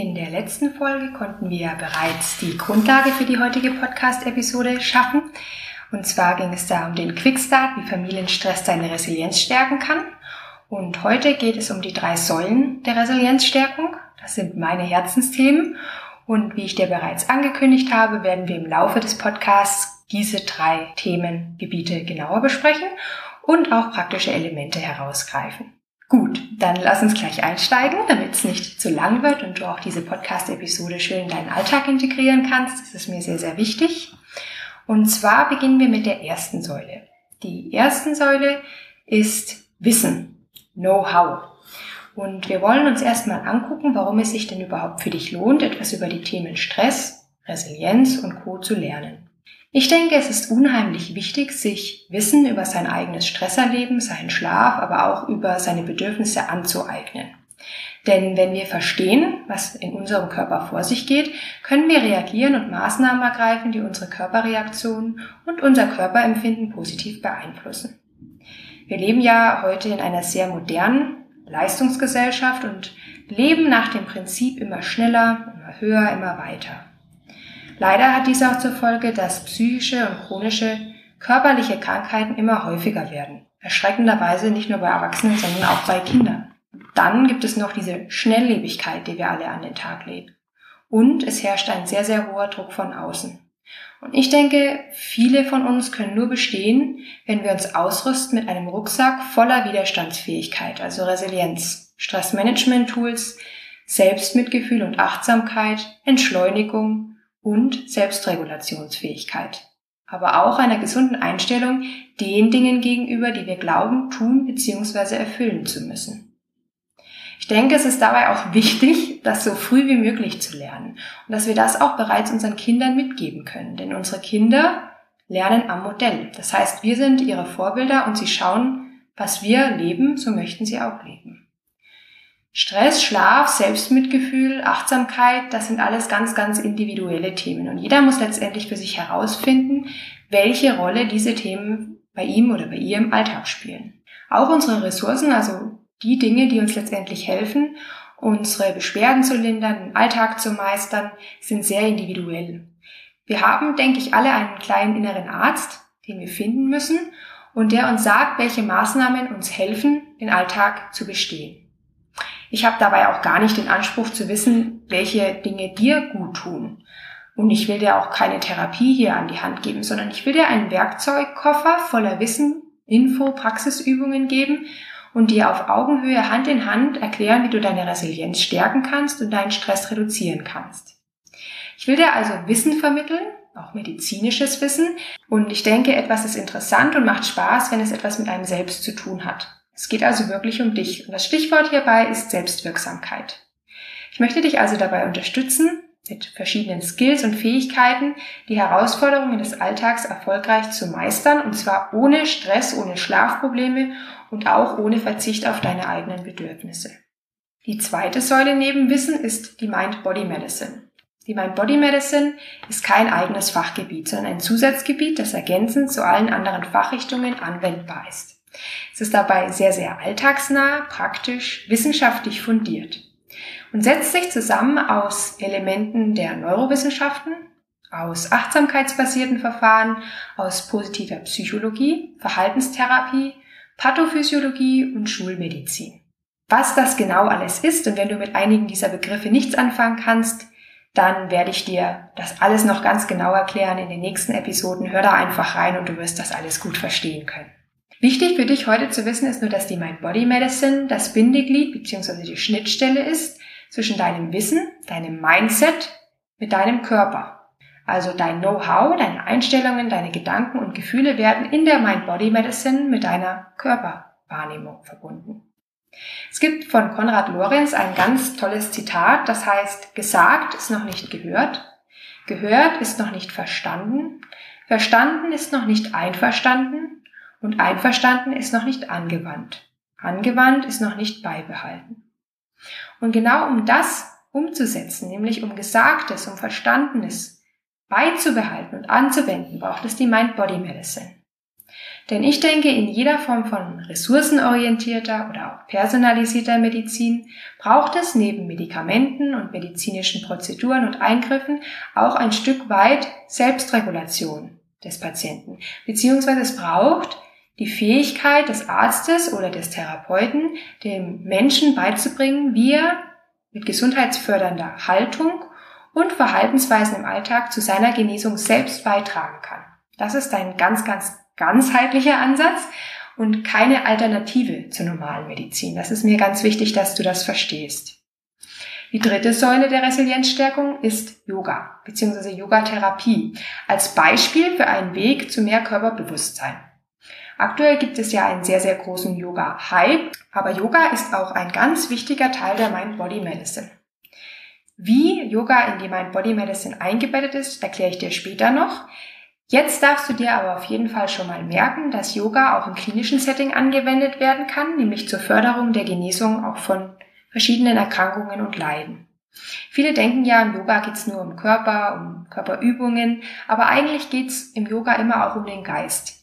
In der letzten Folge konnten wir bereits die Grundlage für die heutige Podcast-Episode schaffen. Und zwar ging es da um den Quickstart, wie Familienstress deine Resilienz stärken kann. Und heute geht es um die drei Säulen der Resilienzstärkung. Das sind meine Herzensthemen. Und wie ich dir bereits angekündigt habe, werden wir im Laufe des Podcasts diese drei Themengebiete genauer besprechen und auch praktische Elemente herausgreifen. Gut, dann lass uns gleich einsteigen, damit es nicht zu lang wird und du auch diese Podcast-Episode schön in deinen Alltag integrieren kannst. Das ist mir sehr, sehr wichtig. Und zwar beginnen wir mit der ersten Säule. Die ersten Säule ist Wissen, Know-how. Und wir wollen uns erstmal angucken, warum es sich denn überhaupt für dich lohnt, etwas über die Themen Stress, Resilienz und Co. zu lernen. Ich denke, es ist unheimlich wichtig, sich Wissen über sein eigenes Stresserleben, seinen Schlaf, aber auch über seine Bedürfnisse anzueignen. Denn wenn wir verstehen, was in unserem Körper vor sich geht, können wir reagieren und Maßnahmen ergreifen, die unsere Körperreaktionen und unser Körperempfinden positiv beeinflussen. Wir leben ja heute in einer sehr modernen Leistungsgesellschaft und leben nach dem Prinzip immer schneller, immer höher, immer weiter. Leider hat dies auch zur Folge, dass psychische und chronische körperliche Krankheiten immer häufiger werden. Erschreckenderweise nicht nur bei Erwachsenen, sondern auch bei Kindern. Dann gibt es noch diese Schnelllebigkeit, die wir alle an den Tag legen. Und es herrscht ein sehr, sehr hoher Druck von außen. Und ich denke, viele von uns können nur bestehen, wenn wir uns ausrüsten mit einem Rucksack voller Widerstandsfähigkeit, also Resilienz, Stressmanagement-Tools, Selbstmitgefühl und Achtsamkeit, Entschleunigung, und Selbstregulationsfähigkeit, aber auch einer gesunden Einstellung den Dingen gegenüber, die wir glauben, tun bzw. erfüllen zu müssen. Ich denke, es ist dabei auch wichtig, das so früh wie möglich zu lernen und dass wir das auch bereits unseren Kindern mitgeben können, denn unsere Kinder lernen am Modell. Das heißt, wir sind ihre Vorbilder und sie schauen, was wir leben, so möchten sie auch leben. Stress, Schlaf, Selbstmitgefühl, Achtsamkeit, das sind alles ganz, ganz individuelle Themen. Und jeder muss letztendlich für sich herausfinden, welche Rolle diese Themen bei ihm oder bei ihr im Alltag spielen. Auch unsere Ressourcen, also die Dinge, die uns letztendlich helfen, unsere Beschwerden zu lindern, den Alltag zu meistern, sind sehr individuell. Wir haben, denke ich, alle einen kleinen inneren Arzt, den wir finden müssen und der uns sagt, welche Maßnahmen uns helfen, den Alltag zu bestehen. Ich habe dabei auch gar nicht den Anspruch zu wissen, welche Dinge dir gut tun. Und ich will dir auch keine Therapie hier an die Hand geben, sondern ich will dir einen Werkzeugkoffer voller Wissen, Info, Praxisübungen geben und dir auf Augenhöhe Hand in Hand erklären, wie du deine Resilienz stärken kannst und deinen Stress reduzieren kannst. Ich will dir also Wissen vermitteln, auch medizinisches Wissen. Und ich denke, etwas ist interessant und macht Spaß, wenn es etwas mit einem selbst zu tun hat. Es geht also wirklich um dich. Und das Stichwort hierbei ist Selbstwirksamkeit. Ich möchte dich also dabei unterstützen, mit verschiedenen Skills und Fähigkeiten die Herausforderungen des Alltags erfolgreich zu meistern, und zwar ohne Stress, ohne Schlafprobleme und auch ohne Verzicht auf deine eigenen Bedürfnisse. Die zweite Säule neben Wissen ist die Mind-Body Medicine. Die Mind-Body Medicine ist kein eigenes Fachgebiet, sondern ein Zusatzgebiet, das ergänzend zu allen anderen Fachrichtungen anwendbar ist. Es ist dabei sehr, sehr alltagsnah, praktisch, wissenschaftlich fundiert und setzt sich zusammen aus Elementen der Neurowissenschaften, aus achtsamkeitsbasierten Verfahren, aus positiver Psychologie, Verhaltenstherapie, Pathophysiologie und Schulmedizin. Was das genau alles ist und wenn du mit einigen dieser Begriffe nichts anfangen kannst, dann werde ich dir das alles noch ganz genau erklären in den nächsten Episoden. Hör da einfach rein und du wirst das alles gut verstehen können. Wichtig für dich heute zu wissen ist nur, dass die Mind Body Medicine das Bindeglied bzw. die Schnittstelle ist zwischen deinem Wissen, deinem Mindset mit deinem Körper. Also dein Know-how, deine Einstellungen, deine Gedanken und Gefühle werden in der Mind Body Medicine mit deiner Körperwahrnehmung verbunden. Es gibt von Konrad Lorenz ein ganz tolles Zitat, das heißt, gesagt ist noch nicht gehört, gehört ist noch nicht verstanden, verstanden ist noch nicht einverstanden und einverstanden ist noch nicht angewandt. Angewandt ist noch nicht beibehalten. Und genau um das umzusetzen, nämlich um Gesagtes, um Verstandenes beizubehalten und anzuwenden, braucht es die Mind-Body-Medicine. Denn ich denke, in jeder Form von ressourcenorientierter oder auch personalisierter Medizin braucht es neben Medikamenten und medizinischen Prozeduren und Eingriffen auch ein Stück weit Selbstregulation des Patienten. Beziehungsweise es braucht die Fähigkeit des Arztes oder des Therapeuten, dem Menschen beizubringen, wie er mit gesundheitsfördernder Haltung und Verhaltensweisen im Alltag zu seiner Genesung selbst beitragen kann. Das ist ein ganz, ganz ganzheitlicher Ansatz und keine Alternative zur normalen Medizin. Das ist mir ganz wichtig, dass du das verstehst. Die dritte Säule der Resilienzstärkung ist Yoga bzw. Yogatherapie als Beispiel für einen Weg zu mehr Körperbewusstsein. Aktuell gibt es ja einen sehr, sehr großen Yoga-Hype, aber Yoga ist auch ein ganz wichtiger Teil der Mind-Body-Medicine. Wie Yoga in die Mind-Body-Medicine eingebettet ist, erkläre ich dir später noch. Jetzt darfst du dir aber auf jeden Fall schon mal merken, dass Yoga auch im klinischen Setting angewendet werden kann, nämlich zur Förderung der Genesung auch von verschiedenen Erkrankungen und Leiden. Viele denken ja, im Yoga geht's nur um Körper, um Körperübungen, aber eigentlich geht's im Yoga immer auch um den Geist.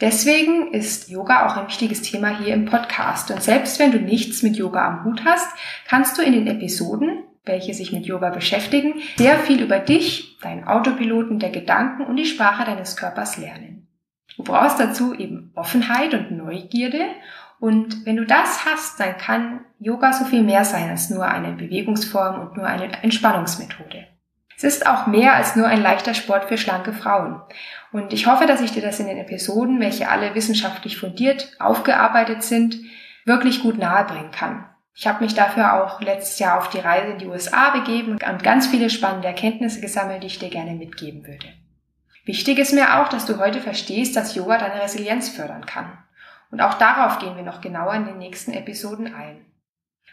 Deswegen ist Yoga auch ein wichtiges Thema hier im Podcast. Und selbst wenn du nichts mit Yoga am Hut hast, kannst du in den Episoden, welche sich mit Yoga beschäftigen, sehr viel über dich, deinen Autopiloten der Gedanken und die Sprache deines Körpers lernen. Du brauchst dazu eben Offenheit und Neugierde. Und wenn du das hast, dann kann Yoga so viel mehr sein als nur eine Bewegungsform und nur eine Entspannungsmethode. Es ist auch mehr als nur ein leichter Sport für schlanke Frauen. Und ich hoffe, dass ich dir das in den Episoden, welche alle wissenschaftlich fundiert aufgearbeitet sind, wirklich gut nahebringen kann. Ich habe mich dafür auch letztes Jahr auf die Reise in die USA begeben und ganz viele spannende Erkenntnisse gesammelt, die ich dir gerne mitgeben würde. Wichtig ist mir auch, dass du heute verstehst, dass Yoga deine Resilienz fördern kann. Und auch darauf gehen wir noch genauer in den nächsten Episoden ein.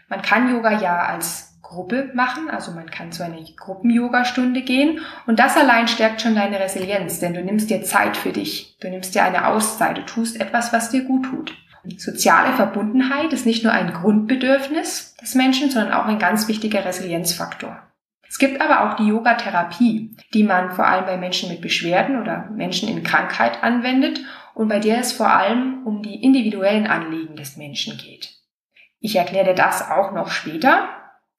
Man kann Yoga ja als Gruppe machen, also man kann zu einer Gruppen-Yoga-Stunde gehen und das allein stärkt schon deine Resilienz, denn du nimmst dir Zeit für dich, du nimmst dir eine Auszeit, du tust etwas, was dir gut tut. Soziale Verbundenheit ist nicht nur ein Grundbedürfnis des Menschen, sondern auch ein ganz wichtiger Resilienzfaktor. Es gibt aber auch die Yoga-Therapie, die man vor allem bei Menschen mit Beschwerden oder Menschen in Krankheit anwendet und bei der es vor allem um die individuellen Anliegen des Menschen geht. Ich erkläre dir das auch noch später.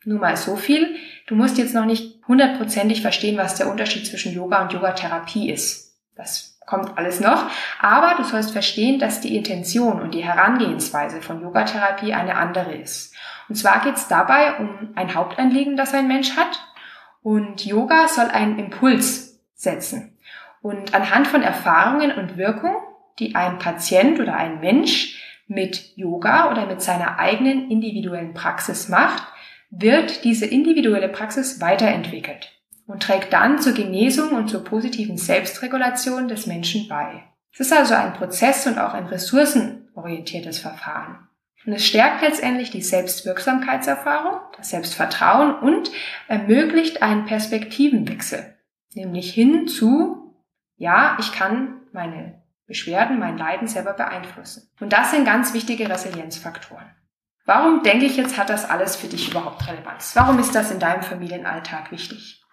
Nur mal so viel. Du musst jetzt noch nicht hundertprozentig verstehen, was der Unterschied zwischen Yoga und Yogatherapie ist. Das kommt alles noch. Aber du sollst verstehen, dass die Intention und die Herangehensweise von Yogatherapie eine andere ist. Und zwar geht es dabei um ein Hauptanliegen, das ein Mensch hat. Und Yoga soll einen Impuls setzen. Und anhand von Erfahrungen und Wirkung, die ein Patient oder ein Mensch mit Yoga oder mit seiner eigenen individuellen Praxis macht, wird diese individuelle Praxis weiterentwickelt und trägt dann zur Genesung und zur positiven Selbstregulation des Menschen bei. Es ist also ein Prozess und auch ein ressourcenorientiertes Verfahren. Und es stärkt letztendlich die Selbstwirksamkeitserfahrung, das Selbstvertrauen und ermöglicht einen Perspektivenwechsel, nämlich hin zu, ja, ich kann meine Beschwerden, mein Leiden selber beeinflussen. Und das sind ganz wichtige Resilienzfaktoren. Warum denke ich jetzt, hat das alles für dich überhaupt Relevanz? Warum ist das in deinem Familienalltag wichtig?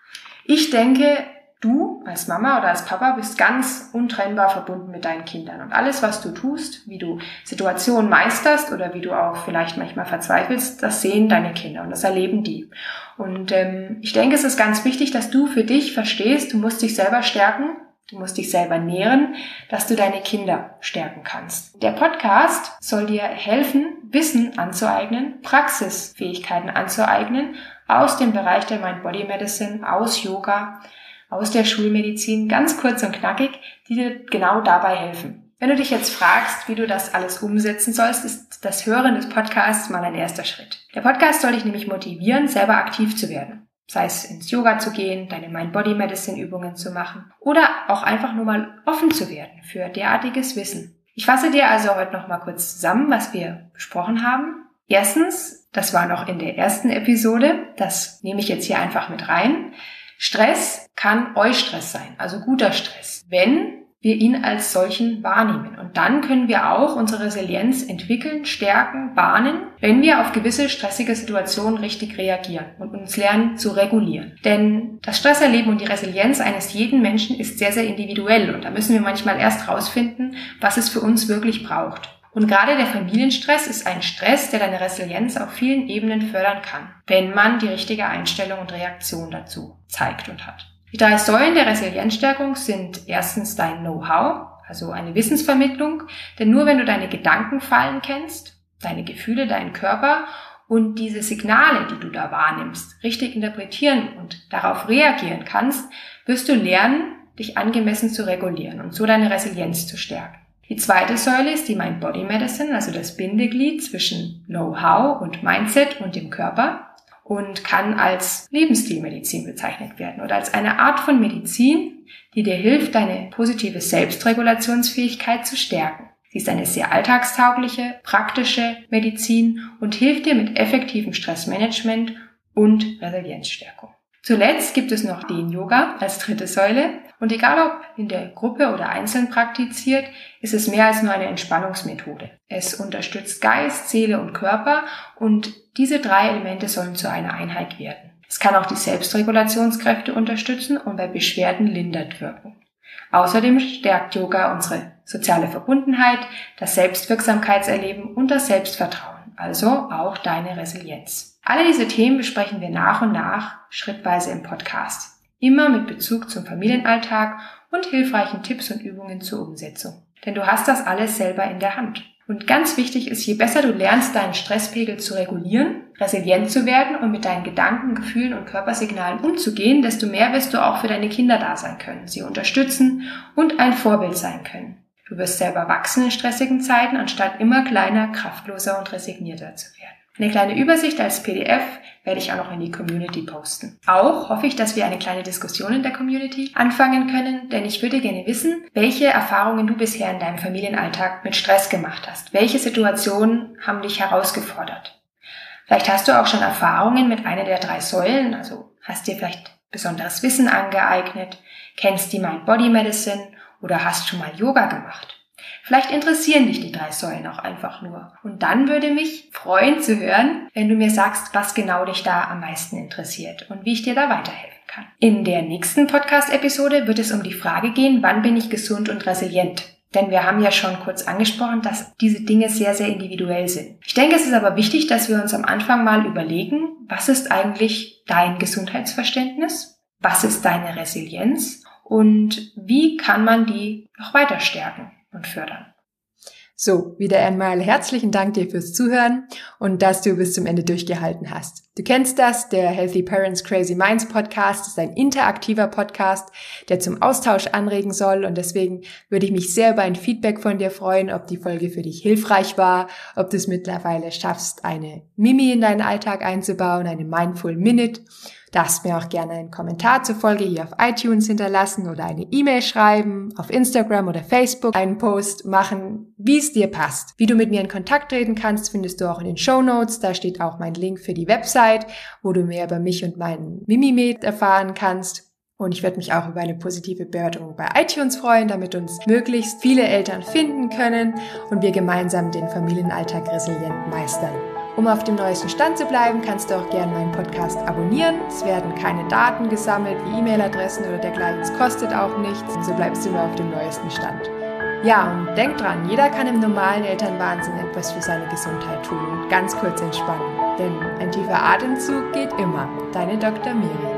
Ich denke, du als Mama oder als Papa bist ganz untrennbar verbunden mit deinen Kindern. Und alles, was du tust, wie du Situationen meisterst oder wie du auch vielleicht manchmal verzweifelst, das sehen deine Kinder und das erleben die. Und ähm, ich denke, es ist ganz wichtig, dass du für dich verstehst, du musst dich selber stärken Du musst dich selber nähren, dass du deine Kinder stärken kannst. Der Podcast soll dir helfen, Wissen anzueignen, Praxisfähigkeiten anzueignen aus dem Bereich der Mind-Body-Medicine, aus Yoga, aus der Schulmedizin, ganz kurz und knackig, die dir genau dabei helfen. Wenn du dich jetzt fragst, wie du das alles umsetzen sollst, ist das Hören des Podcasts mal ein erster Schritt. Der Podcast soll dich nämlich motivieren, selber aktiv zu werden sei es ins Yoga zu gehen, deine Mind-Body-Medicine-Übungen zu machen oder auch einfach nur mal offen zu werden für derartiges Wissen. Ich fasse dir also heute noch mal kurz zusammen, was wir besprochen haben. Erstens, das war noch in der ersten Episode, das nehme ich jetzt hier einfach mit rein. Stress kann Eustress sein, also guter Stress, wenn wir ihn als solchen wahrnehmen. Und dann können wir auch unsere Resilienz entwickeln, stärken, bahnen, wenn wir auf gewisse stressige Situationen richtig reagieren und uns lernen zu regulieren. Denn das Stresserleben und die Resilienz eines jeden Menschen ist sehr, sehr individuell und da müssen wir manchmal erst rausfinden, was es für uns wirklich braucht. Und gerade der Familienstress ist ein Stress, der deine Resilienz auf vielen Ebenen fördern kann, wenn man die richtige Einstellung und Reaktion dazu zeigt und hat. Die drei Säulen der Resilienzstärkung sind erstens dein Know-how, also eine Wissensvermittlung, denn nur wenn du deine Gedankenfallen kennst, deine Gefühle, deinen Körper und diese Signale, die du da wahrnimmst, richtig interpretieren und darauf reagieren kannst, wirst du lernen, dich angemessen zu regulieren und so deine Resilienz zu stärken. Die zweite Säule ist die Mind Body Medicine, also das Bindeglied zwischen Know-how und Mindset und dem Körper und kann als Lebensstilmedizin bezeichnet werden oder als eine Art von Medizin, die dir hilft, deine positive Selbstregulationsfähigkeit zu stärken. Sie ist eine sehr alltagstaugliche, praktische Medizin und hilft dir mit effektivem Stressmanagement und Resilienzstärkung. Zuletzt gibt es noch den Yoga als dritte Säule. Und egal ob in der Gruppe oder einzeln praktiziert, ist es mehr als nur eine Entspannungsmethode. Es unterstützt Geist, Seele und Körper und diese drei Elemente sollen zu einer Einheit werden. Es kann auch die Selbstregulationskräfte unterstützen und bei Beschwerden lindert wirken. Außerdem stärkt Yoga unsere soziale Verbundenheit, das Selbstwirksamkeitserleben und das Selbstvertrauen, also auch deine Resilienz. Alle diese Themen besprechen wir nach und nach schrittweise im Podcast. Immer mit Bezug zum Familienalltag und hilfreichen Tipps und Übungen zur Umsetzung. Denn du hast das alles selber in der Hand. Und ganz wichtig ist, je besser du lernst, deinen Stresspegel zu regulieren, resilient zu werden und mit deinen Gedanken, Gefühlen und Körpersignalen umzugehen, desto mehr wirst du auch für deine Kinder da sein können, sie unterstützen und ein Vorbild sein können. Du wirst selber wachsen in stressigen Zeiten, anstatt immer kleiner, kraftloser und resignierter zu werden. Eine kleine Übersicht als PDF werde ich auch noch in die Community posten. Auch hoffe ich, dass wir eine kleine Diskussion in der Community anfangen können, denn ich würde gerne wissen, welche Erfahrungen du bisher in deinem Familienalltag mit Stress gemacht hast. Welche Situationen haben dich herausgefordert? Vielleicht hast du auch schon Erfahrungen mit einer der drei Säulen, also hast dir vielleicht besonderes Wissen angeeignet, kennst die Mind Body Medicine oder hast schon mal Yoga gemacht. Vielleicht interessieren dich die drei Säulen auch einfach nur. Und dann würde mich freuen zu hören, wenn du mir sagst, was genau dich da am meisten interessiert und wie ich dir da weiterhelfen kann. In der nächsten Podcast-Episode wird es um die Frage gehen, wann bin ich gesund und resilient? Denn wir haben ja schon kurz angesprochen, dass diese Dinge sehr, sehr individuell sind. Ich denke, es ist aber wichtig, dass wir uns am Anfang mal überlegen, was ist eigentlich dein Gesundheitsverständnis? Was ist deine Resilienz? Und wie kann man die noch weiter stärken? Und fördern. So, wieder einmal herzlichen Dank dir fürs Zuhören und dass du bis zum Ende durchgehalten hast. Du kennst das, der Healthy Parents Crazy Minds Podcast ist ein interaktiver Podcast, der zum Austausch anregen soll und deswegen würde ich mich sehr über ein Feedback von dir freuen, ob die Folge für dich hilfreich war, ob du es mittlerweile schaffst, eine Mimi in deinen Alltag einzubauen, eine Mindful Minute darfst mir auch gerne einen Kommentar zur Folge hier auf iTunes hinterlassen oder eine E-Mail schreiben, auf Instagram oder Facebook einen Post machen, wie es dir passt. Wie du mit mir in Kontakt treten kannst, findest du auch in den Show Notes. Da steht auch mein Link für die Website, wo du mehr über mich und meinen Mimimed erfahren kannst. Und ich werde mich auch über eine positive Bewertung bei iTunes freuen, damit uns möglichst viele Eltern finden können und wir gemeinsam den Familienalltag resilient meistern. Um auf dem neuesten Stand zu bleiben, kannst du auch gerne meinen Podcast abonnieren. Es werden keine Daten gesammelt wie E-Mail-Adressen oder dergleichen. Es kostet auch nichts. So bleibst du nur auf dem neuesten Stand. Ja, und denk dran, jeder kann im normalen Elternwahnsinn etwas für seine Gesundheit tun und ganz kurz entspannen. Denn ein tiefer Atemzug geht immer. Deine Dr. Miri.